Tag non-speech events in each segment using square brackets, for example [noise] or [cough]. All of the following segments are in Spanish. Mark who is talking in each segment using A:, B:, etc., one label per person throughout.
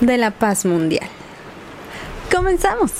A: De la paz mundial. Comenzamos.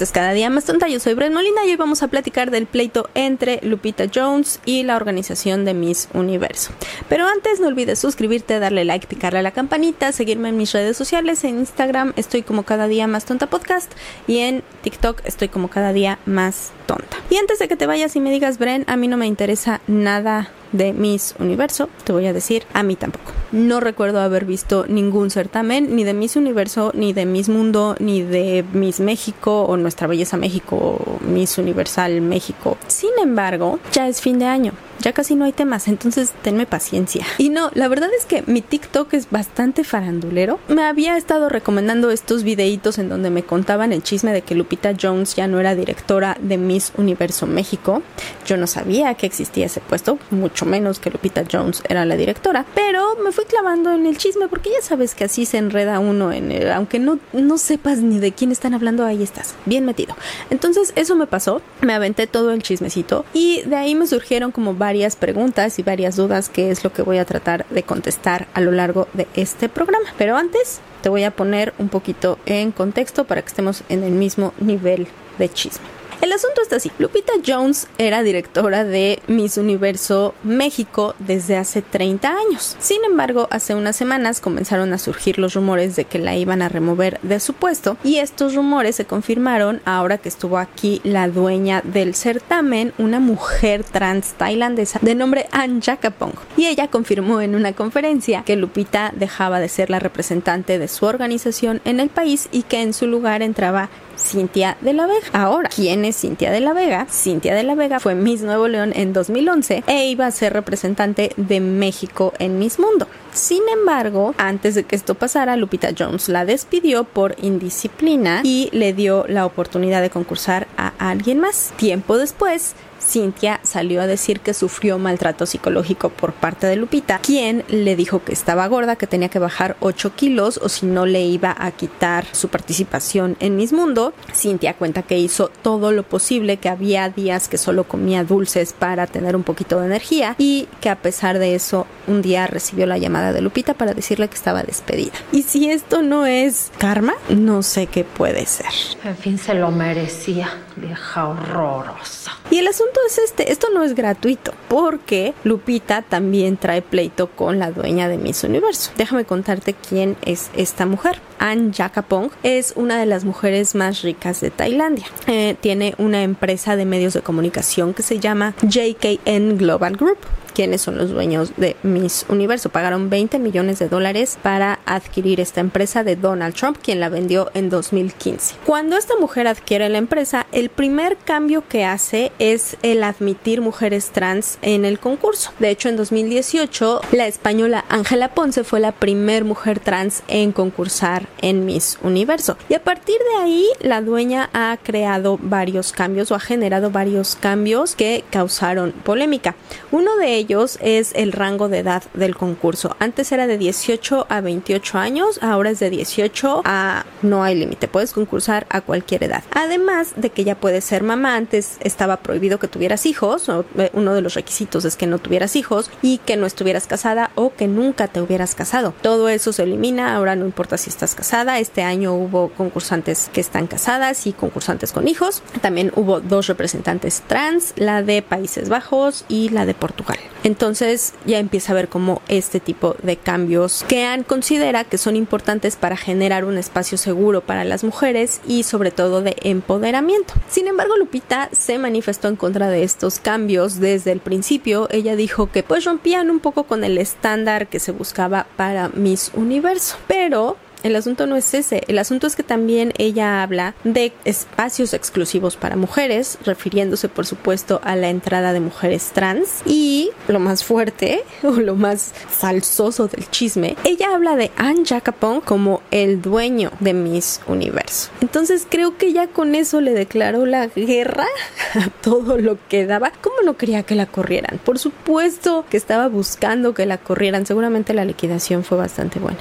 A: Es cada día más tonta. Yo soy Bren Molina y hoy vamos a platicar del pleito entre Lupita Jones y la organización de Miss Universo. Pero antes no olvides suscribirte, darle like, picarle a la campanita, seguirme en mis redes sociales. En Instagram estoy como cada día más tonta podcast y en TikTok estoy como cada día más tonta. Y antes de que te vayas y me digas, Bren, a mí no me interesa nada de Miss Universo, te voy a decir, a mí tampoco. No recuerdo haber visto ningún certamen, ni de Miss Universo, ni de Miss Mundo, ni de Miss México o Nuestra Belleza México o Miss Universal México. Sin embargo, ya es fin de año ya casi no hay temas, entonces tenme paciencia. Y no, la verdad es que mi TikTok es bastante farandulero. Me había estado recomendando estos videitos en donde me contaban el chisme de que Lupita Jones ya no era directora de Miss Universo México. Yo no sabía que existía ese puesto, mucho menos que Lupita Jones era la directora, pero me fui clavando en el chisme porque ya sabes que así se enreda uno en el, aunque no, no sepas ni de quién están hablando, ahí estás, bien metido. Entonces eso me pasó, me aventé todo el chismecito y de ahí me surgieron como varios varias preguntas y varias dudas que es lo que voy a tratar de contestar a lo largo de este programa. Pero antes te voy a poner un poquito en contexto para que estemos en el mismo nivel de chisme. El asunto está así. Lupita Jones era directora de Miss Universo México desde hace 30 años. Sin embargo, hace unas semanas comenzaron a surgir los rumores de que la iban a remover de su puesto y estos rumores se confirmaron ahora que estuvo aquí la dueña del certamen, una mujer trans tailandesa de nombre Ann Jakapong. Y ella confirmó en una conferencia que Lupita dejaba de ser la representante de su organización en el país y que en su lugar entraba Cintia de la Vega. Ahora, ¿quién es Cintia de la Vega? Cintia de la Vega fue Miss Nuevo León en 2011 e iba a ser representante de México en Miss Mundo. Sin embargo, antes de que esto pasara, Lupita Jones la despidió por indisciplina y le dio la oportunidad de concursar a alguien más. Tiempo después, Cintia salió a decir que sufrió maltrato psicológico por parte de Lupita, quien le dijo que estaba gorda, que tenía que bajar 8 kilos o si no le iba a quitar su participación en Miss Mundo. Cintia cuenta que hizo todo lo posible, que había días que solo comía dulces para tener un poquito de energía y que a pesar de eso un día recibió la llamada de Lupita para decirle que estaba despedida. Y si esto no es karma, no sé qué puede ser.
B: En fin, se lo merecía, vieja horrorosa.
A: Y el asunto es este, esto no es gratuito, porque Lupita también trae pleito con la dueña de Miss Universo. Déjame contarte quién es esta mujer. Ann Jakapong es una de las mujeres más ricas de Tailandia. Eh, tiene una empresa de medios de comunicación que se llama JKN Global Group quiénes son los dueños de Miss Universo. Pagaron 20 millones de dólares para adquirir esta empresa de Donald Trump, quien la vendió en 2015. Cuando esta mujer adquiere la empresa, el primer cambio que hace es el admitir mujeres trans en el concurso. De hecho, en 2018, la española Ángela Ponce fue la primer mujer trans en concursar en Miss Universo. Y a partir de ahí, la dueña ha creado varios cambios o ha generado varios cambios que causaron polémica. Uno de ellos es el rango de edad del concurso. Antes era de 18 a 28 años, ahora es de 18 a no hay límite, puedes concursar a cualquier edad. Además de que ya puedes ser mamá, antes estaba prohibido que tuvieras hijos, eh, uno de los requisitos es que no tuvieras hijos y que no estuvieras casada o que nunca te hubieras casado. Todo eso se elimina, ahora no importa si estás casada, este año hubo concursantes que están casadas y concursantes con hijos. También hubo dos representantes trans, la de Países Bajos y la de Portugal. Entonces ya empieza a ver como este tipo de cambios que han considera que son importantes para generar un espacio seguro para las mujeres y sobre todo de empoderamiento. Sin embargo, Lupita se manifestó en contra de estos cambios desde el principio. Ella dijo que pues rompían un poco con el estándar que se buscaba para Miss Universo. Pero el asunto no es ese, el asunto es que también ella habla de espacios exclusivos para mujeres, refiriéndose por supuesto a la entrada de mujeres trans y lo más fuerte [laughs] o lo más salsoso del chisme, ella habla de Anne Jacapon como el dueño de Miss Universo. Entonces creo que ya con eso le declaró la guerra [laughs] a todo lo que daba. ¿Cómo no quería que la corrieran? Por supuesto que estaba buscando que la corrieran, seguramente la liquidación fue bastante buena.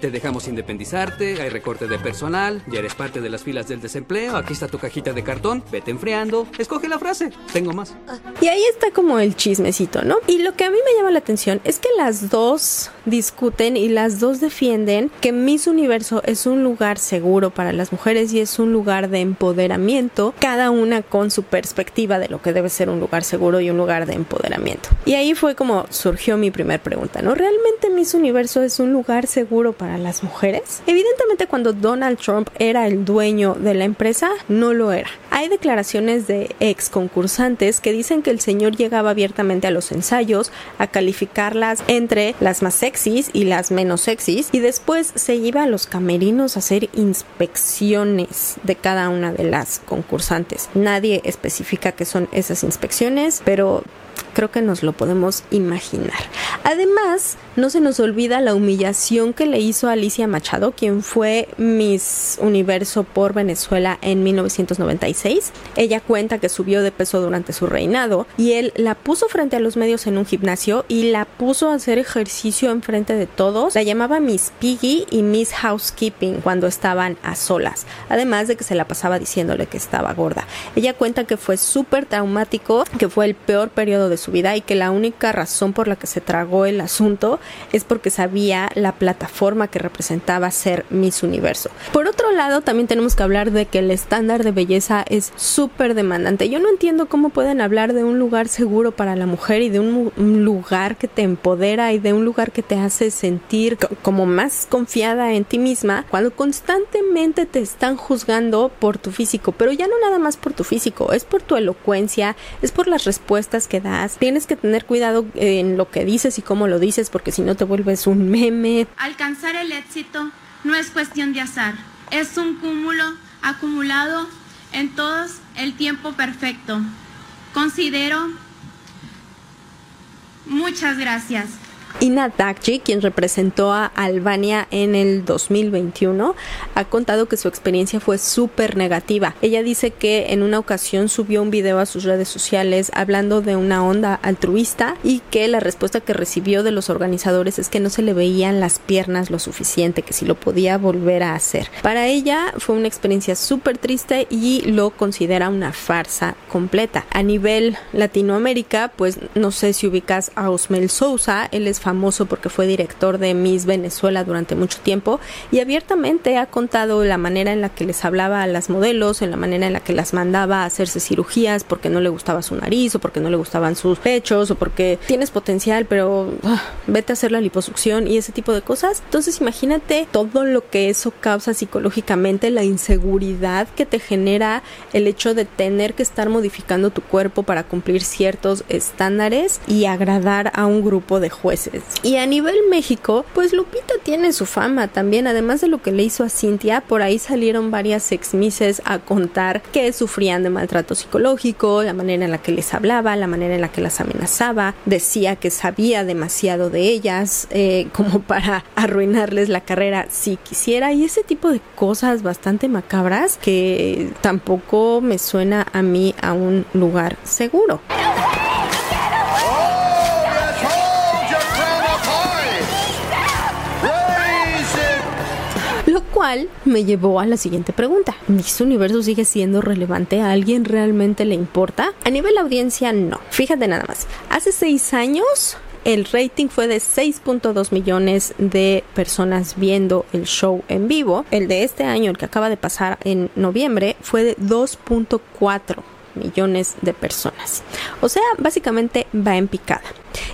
C: Te dejamos independizarte, hay recorte de personal, ya eres parte de las filas del desempleo, aquí está tu cajita de cartón, vete enfriando, escoge la frase, tengo más.
A: Y ahí está como el chismecito, ¿no? Y lo que a mí me llama la atención es que las dos discuten y las dos defienden que Miss Universo es un lugar seguro para las mujeres y es un lugar de empoderamiento, cada una con su perspectiva de lo que debe ser un lugar seguro y un lugar de empoderamiento. Y ahí fue como surgió mi primera pregunta, ¿no? ¿Realmente Miss Universo es un lugar seguro para las mujeres? Evidentemente cuando Donald Trump era el dueño de la empresa, no lo era. Hay declaraciones de ex concursantes que dicen que el señor llegaba abiertamente a los ensayos a calificarlas entre las más sexys y las menos sexys y después se iba a los camerinos a hacer inspecciones de cada una de las concursantes. Nadie especifica qué son esas inspecciones, pero creo que nos lo podemos imaginar. Además, no se nos olvida la humillación que le hizo Alicia Machado, quien fue Miss Universo por Venezuela en 1996. Ella cuenta que subió de peso durante su reinado y él la puso frente a los medios en un gimnasio y la puso a hacer ejercicio en frente de todos. La llamaba Miss Piggy y Miss Housekeeping cuando estaban a solas, además de que se la pasaba diciéndole que estaba gorda. Ella cuenta que fue súper traumático, que fue el peor periodo de su vida y que la única razón por la que se tragó el asunto es porque sabía la plataforma que representaba ser Miss Universo. Por otro lado, también tenemos que hablar de que el estándar de belleza es súper demandante. Yo no entiendo cómo pueden hablar de un lugar seguro para la mujer y de un, lugar que te empodera y de un lugar que te hace sentir como más confiada en ti misma cuando constantemente te están juzgando por tu físico, pero ya no nada más por tu físico, es por tu elocuencia, es por las respuestas que das. Tienes que tener cuidado en lo que dices y cómo lo dices porque si no te vuelves un meme.
D: Alcanzar el éxito no es cuestión de azar, es un cúmulo acumulado en todos el tiempo perfecto. Considero... Muchas gracias.
A: Ina Dagji, quien representó a Albania en el 2021, ha contado que su experiencia fue súper negativa. Ella dice que en una ocasión subió un video a sus redes sociales hablando de una onda altruista y que la respuesta que recibió de los organizadores es que no se le veían las piernas lo suficiente, que si lo podía volver a hacer. Para ella fue una experiencia súper triste y lo considera una farsa completa. A nivel Latinoamérica, pues no sé si ubicas a Osmel Sousa, él es famoso porque fue director de Miss Venezuela durante mucho tiempo y abiertamente ha contado la manera en la que les hablaba a las modelos, en la manera en la que las mandaba a hacerse cirugías porque no le gustaba su nariz o porque no le gustaban sus pechos o porque tienes potencial pero ah, vete a hacer la liposucción y ese tipo de cosas. Entonces imagínate todo lo que eso causa psicológicamente, la inseguridad que te genera el hecho de tener que estar modificando tu cuerpo para cumplir ciertos estándares y agradar a un grupo de jueces. Y a nivel México, pues Lupita tiene su fama también, además de lo que le hizo a Cintia, por ahí salieron varias exmises a contar que sufrían de maltrato psicológico, la manera en la que les hablaba, la manera en la que las amenazaba, decía que sabía demasiado de ellas, eh, [laughs] como para arruinarles la carrera si quisiera, y ese tipo de cosas bastante macabras que tampoco me suena a mí a un lugar seguro. Me llevó a la siguiente pregunta. ¿Miss Universo sigue siendo relevante? ¿A alguien realmente le importa? A nivel audiencia, no. Fíjate nada más. Hace seis años el rating fue de 6.2 millones de personas viendo el show en vivo. El de este año, el que acaba de pasar en noviembre, fue de 2.4 millones de personas. O sea, básicamente va en picada.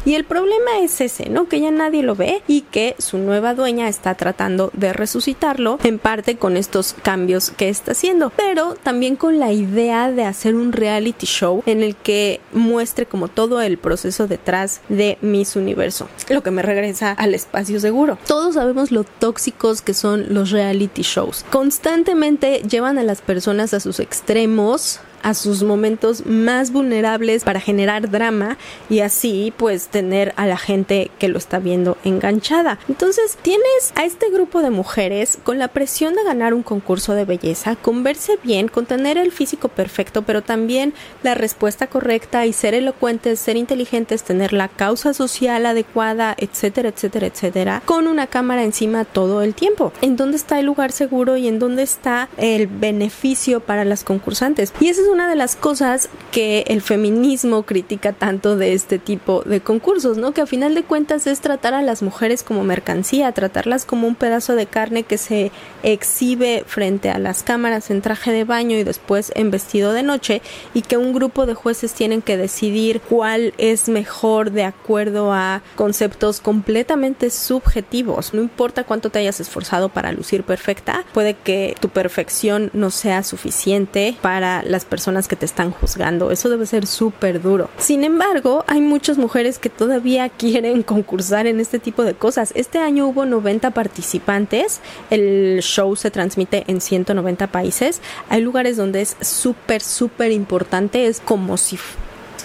A: Y el problema es ese, ¿no? Que ya nadie lo ve y que su nueva dueña está tratando de resucitarlo, en parte con estos cambios que está haciendo, pero también con la idea de hacer un reality show en el que muestre como todo el proceso detrás de Miss Universo, lo que me regresa al espacio seguro. Todos sabemos lo tóxicos que son los reality shows. Constantemente llevan a las personas a sus extremos a sus momentos más vulnerables para generar drama y así pues tener a la gente que lo está viendo enganchada. Entonces tienes a este grupo de mujeres con la presión de ganar un concurso de belleza, con verse bien, con tener el físico perfecto, pero también la respuesta correcta y ser elocuentes, ser inteligentes, tener la causa social adecuada, etcétera, etcétera, etcétera, con una cámara encima todo el tiempo. ¿En dónde está el lugar seguro y en dónde está el beneficio para las concursantes? Y esa es una de las cosas que el feminismo critica tanto de este tipo de concursos, ¿no? Que a final de cuentas es tratar a las mujeres como mercancía, tratarlas como un pedazo de carne que se exhibe frente a las cámaras en traje de baño y después en vestido de noche y que un grupo de jueces tienen que decidir cuál es mejor de acuerdo a conceptos completamente subjetivos. No importa cuánto te hayas esforzado para lucir perfecta, puede que tu perfección no sea suficiente para las personas que te están juzgando. Eso debe ser súper duro. Sin embargo, hay muchas mujeres que todavía [laughs] quieren concursar en este tipo de cosas. Este año hubo 90 participantes. El show se transmite en 190 países. Hay lugares donde es súper, súper importante. Es como si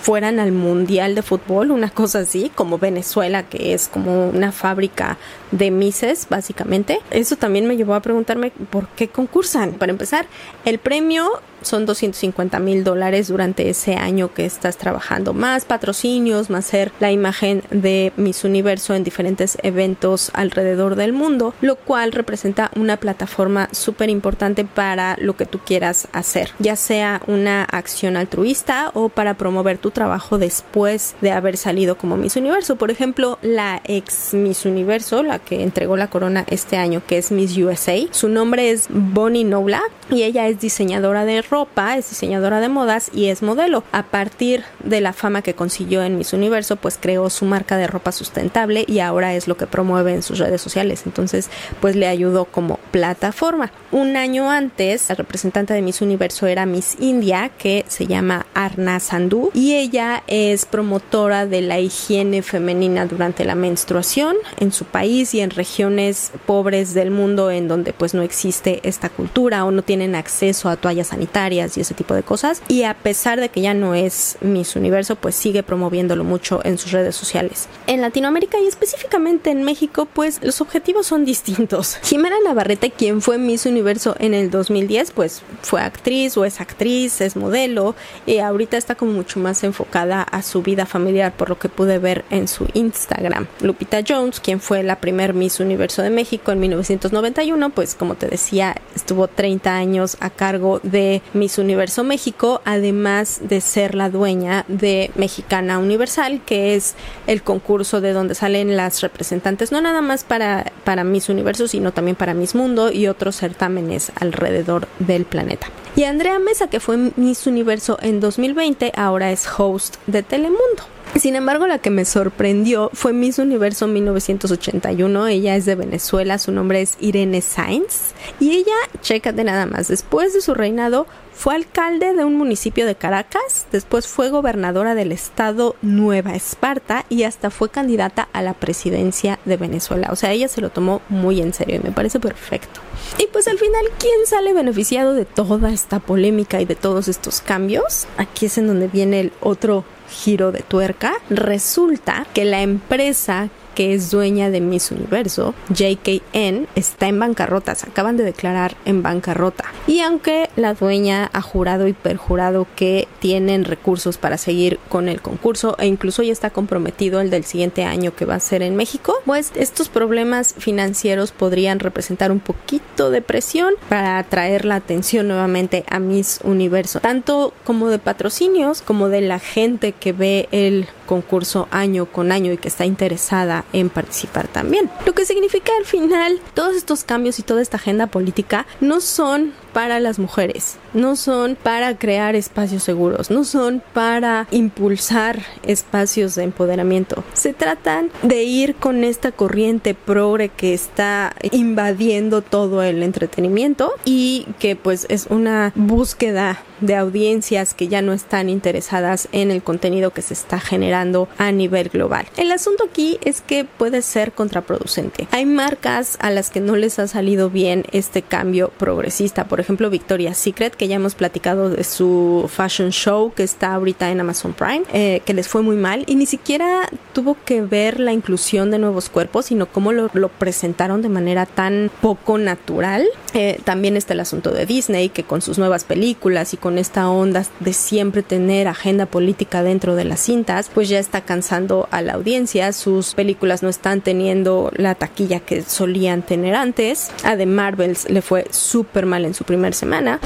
A: fueran al mundial de fútbol, una cosa así, como Venezuela, que es como una fábrica de Mises, básicamente. Eso también me llevó a preguntarme por qué concursan. Para empezar, el premio son 250 mil dólares durante ese año que estás trabajando, más patrocinios, más ser la imagen de Miss Universo en diferentes eventos alrededor del mundo, lo cual representa una plataforma súper importante para lo que tú quieras hacer, ya sea una acción altruista o para promover tu trabajo después de haber salido como Miss Universo. Por ejemplo, la ex Miss Universo, la que entregó la corona este año, que es Miss USA, su nombre es Bonnie Nobla y ella es diseñadora de ropa, es diseñadora de modas y es modelo. A partir de la fama que consiguió en Miss Universo, pues creó su marca de ropa sustentable y ahora es lo que promueve en sus redes sociales. Entonces, pues le ayudó como plataforma. Un año antes, la representante de Miss Universo era Miss India, que se llama Arna Sandhu, y ella es promotora de la higiene femenina durante la menstruación en su país y en regiones pobres del mundo en donde pues no existe esta cultura o no tienen acceso a toallas sanitarias y ese tipo de cosas. Y a pesar de que ya no es Miss Universo, pues sigue promoviéndolo mucho en sus redes sociales. En Latinoamérica y específicamente en México, pues los objetivos son distintos. [laughs] Jimena Navarrete, quien fue Miss Universo en el 2010, pues fue actriz o es actriz, es modelo y ahorita está como mucho más enfocada a su vida familiar por lo que pude ver en su Instagram. Lupita Jones, quien fue la primer Miss Universo de México en 1991, pues como te decía, estuvo 30 años a cargo de Miss Universo México, además de ser la dueña de Mexicana Universal, que es el concurso de donde salen las representantes, no nada más para, para Miss Universo, sino también para Miss Mundo y otros certámenes alrededor del planeta. Y Andrea Mesa, que fue Miss Universo en 2020, ahora es host de Telemundo. Sin embargo, la que me sorprendió fue Miss Universo 1981. Ella es de Venezuela, su nombre es Irene Sainz. Y ella, chécate nada más, después de su reinado fue alcalde de un municipio de Caracas, después fue gobernadora del estado Nueva Esparta y hasta fue candidata a la presidencia de Venezuela. O sea, ella se lo tomó muy en serio y me parece perfecto. Y pues al final, ¿quién sale beneficiado de toda esta polémica y de todos estos cambios? Aquí es en donde viene el otro giro de tuerca, resulta que la empresa que es dueña de Miss Universo, JKN, está en bancarrota, se acaban de declarar en bancarrota. Y aunque la dueña ha jurado y perjurado que tienen recursos para seguir con el concurso e incluso ya está comprometido el del siguiente año que va a ser en México, pues estos problemas financieros podrían representar un poquito de presión para atraer la atención nuevamente a Miss Universo, tanto como de patrocinios como de la gente que ve el concurso año con año y que está interesada en participar también. Lo que significa al final todos estos cambios y toda esta agenda política no son para las mujeres, no son para crear espacios seguros, no son para impulsar espacios de empoderamiento. Se tratan de ir con esta corriente progre que está invadiendo todo el entretenimiento y que pues es una búsqueda de audiencias que ya no están interesadas en el contenido que se está generando a nivel global. El asunto aquí es que puede ser contraproducente. Hay marcas a las que no les ha salido bien este cambio progresista. Por ejemplo, Victoria's Secret, que ya hemos platicado de su fashion show que está ahorita en Amazon Prime, eh, que les fue muy mal y ni siquiera tuvo que ver la inclusión de nuevos cuerpos, sino cómo lo, presentaron de manera tan poco natural. Eh, también está el asunto de Disney, que con sus nuevas películas y con esta onda de siempre tener agenda política dentro de las cintas, pues ya está cansando a la audiencia. Sus películas no están teniendo la taquilla que solían tener antes. A The Marvels le fue súper mal en su primera semana.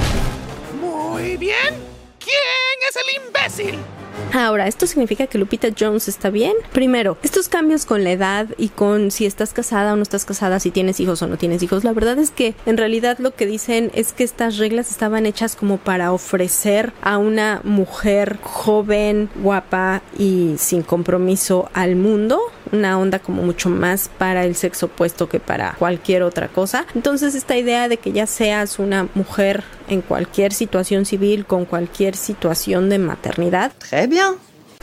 E: Muy bien. ¿Quién es el imbécil?
A: Ahora, ¿esto significa que Lupita Jones está bien? Primero, estos cambios con la edad y con si estás casada o no estás casada, si tienes hijos o no tienes hijos, la verdad es que en realidad lo que dicen es que estas reglas estaban hechas como para ofrecer a una mujer joven, guapa y sin compromiso al mundo una onda como mucho más para el sexo opuesto que para cualquier otra cosa. Entonces esta idea de que ya seas una mujer en cualquier situación civil, con cualquier situación de maternidad.
F: Très bien.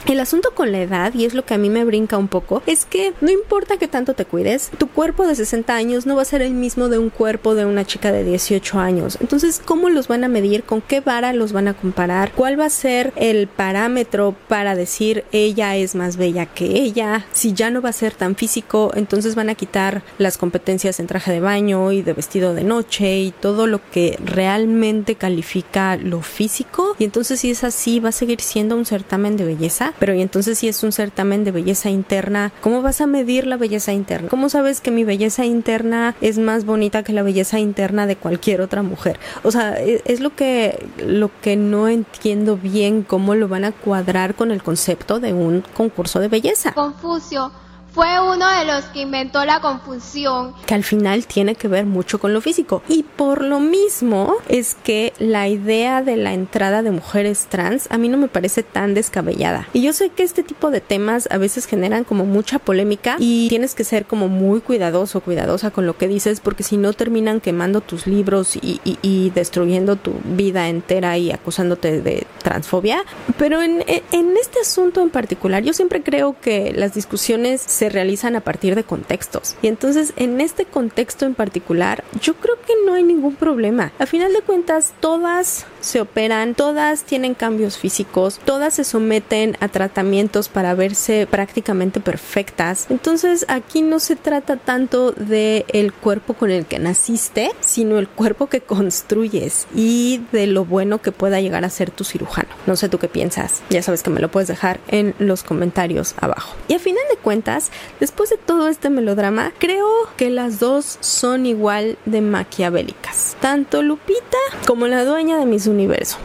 A: El asunto con la edad, y es lo que a mí me brinca un poco, es que no importa que tanto te cuides, tu cuerpo de 60 años no va a ser el mismo de un cuerpo de una chica de 18 años. Entonces, ¿cómo los van a medir? ¿Con qué vara los van a comparar? ¿Cuál va a ser el parámetro para decir ella es más bella que ella? Si ya no va a ser tan físico, entonces van a quitar las competencias en traje de baño y de vestido de noche y todo lo que realmente califica lo físico. Y entonces, si es así, va a seguir siendo un certamen de belleza pero y entonces si es un certamen de belleza interna, ¿cómo vas a medir la belleza interna? ¿Cómo sabes que mi belleza interna es más bonita que la belleza interna de cualquier otra mujer? O sea, e, es, lo que lo que no entiendo bien cómo lo van a cuadrar con el concepto de un concurso de belleza.
G: Confucio fue uno de los que inventó la confusión.
A: Que al final tiene que ver mucho con lo físico. Y por lo mismo es que la idea de la entrada de mujeres trans a mí no me parece tan descabellada. Y yo sé que este tipo de temas a veces generan como mucha polémica y tienes que ser como muy cuidadoso, cuidadosa con lo que dices porque si no terminan quemando tus libros y, y, destruyendo tu vida entera y acusándote de transfobia. Pero en, en este asunto en particular yo siempre creo que las discusiones se realizan a partir de contextos. Y entonces en este contexto en particular, yo creo que no hay ningún problema. A final de cuentas, todas se operan, todas tienen cambios físicos, todas se someten a tratamientos para verse prácticamente perfectas. Entonces aquí no se trata tanto de el cuerpo con el que naciste, sino el cuerpo que construyes y de lo bueno que pueda llegar a ser tu cirujano. No sé tú qué piensas, ya sabes que me lo puedes dejar en los comentarios abajo. Y a final de cuentas, después de todo este melodrama, creo que las dos son igual de maquiavélicas. Tanto Lupita como la dueña de mis universo.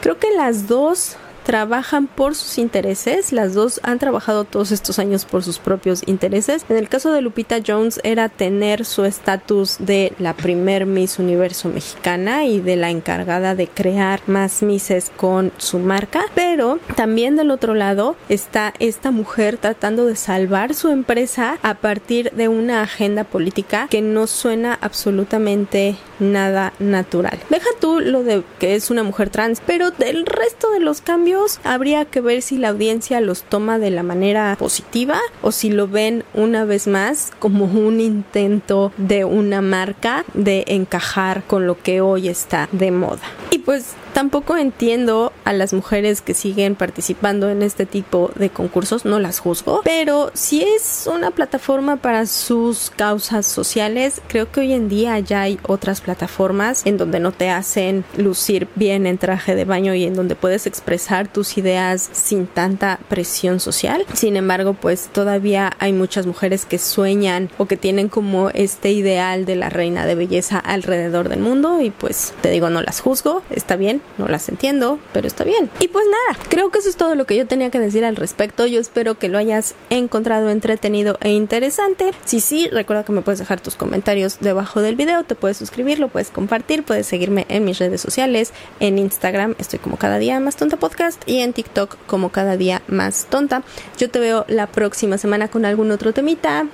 A: Creo que las dos trabajan por sus intereses, las dos han trabajado todos estos años por sus propios intereses. En el caso de Lupita Jones era tener su estatus de la primer Miss Universo mexicana y de la encargada de crear más Misses con su marca, pero también del otro lado está esta mujer tratando de salvar su empresa a partir de una agenda política que no suena absolutamente nada natural. Deja tú lo de que es una mujer trans, pero del resto de los cambios habría que ver si la audiencia los toma de la manera positiva o si lo ven una vez más como un intento de una marca de encajar con lo que hoy está de moda. Y pues Tampoco entiendo a las mujeres que siguen participando en este tipo de concursos, no las juzgo, pero si es una plataforma para sus causas sociales, creo que hoy en día ya hay otras plataformas en donde no te hacen lucir bien en traje de baño y en donde puedes expresar tus ideas sin tanta presión social. Sin embargo, pues todavía hay muchas mujeres que sueñan o que tienen como este ideal de la reina de belleza alrededor del mundo y pues te digo, no las juzgo, está bien, no las entiendo, pero está bien. Y pues nada, creo que eso es todo lo que yo tenía que decir al respecto. Yo espero que lo hayas encontrado entretenido e interesante. Si sí, recuerda que me puedes dejar tus comentarios debajo del video, te puedes suscribir, lo puedes compartir, puedes seguirme en mis redes sociales, en Instagram estoy como cada día más tonta podcast y en TikTok como cada día más tonta. Yo te veo la próxima semana con algún otro temita.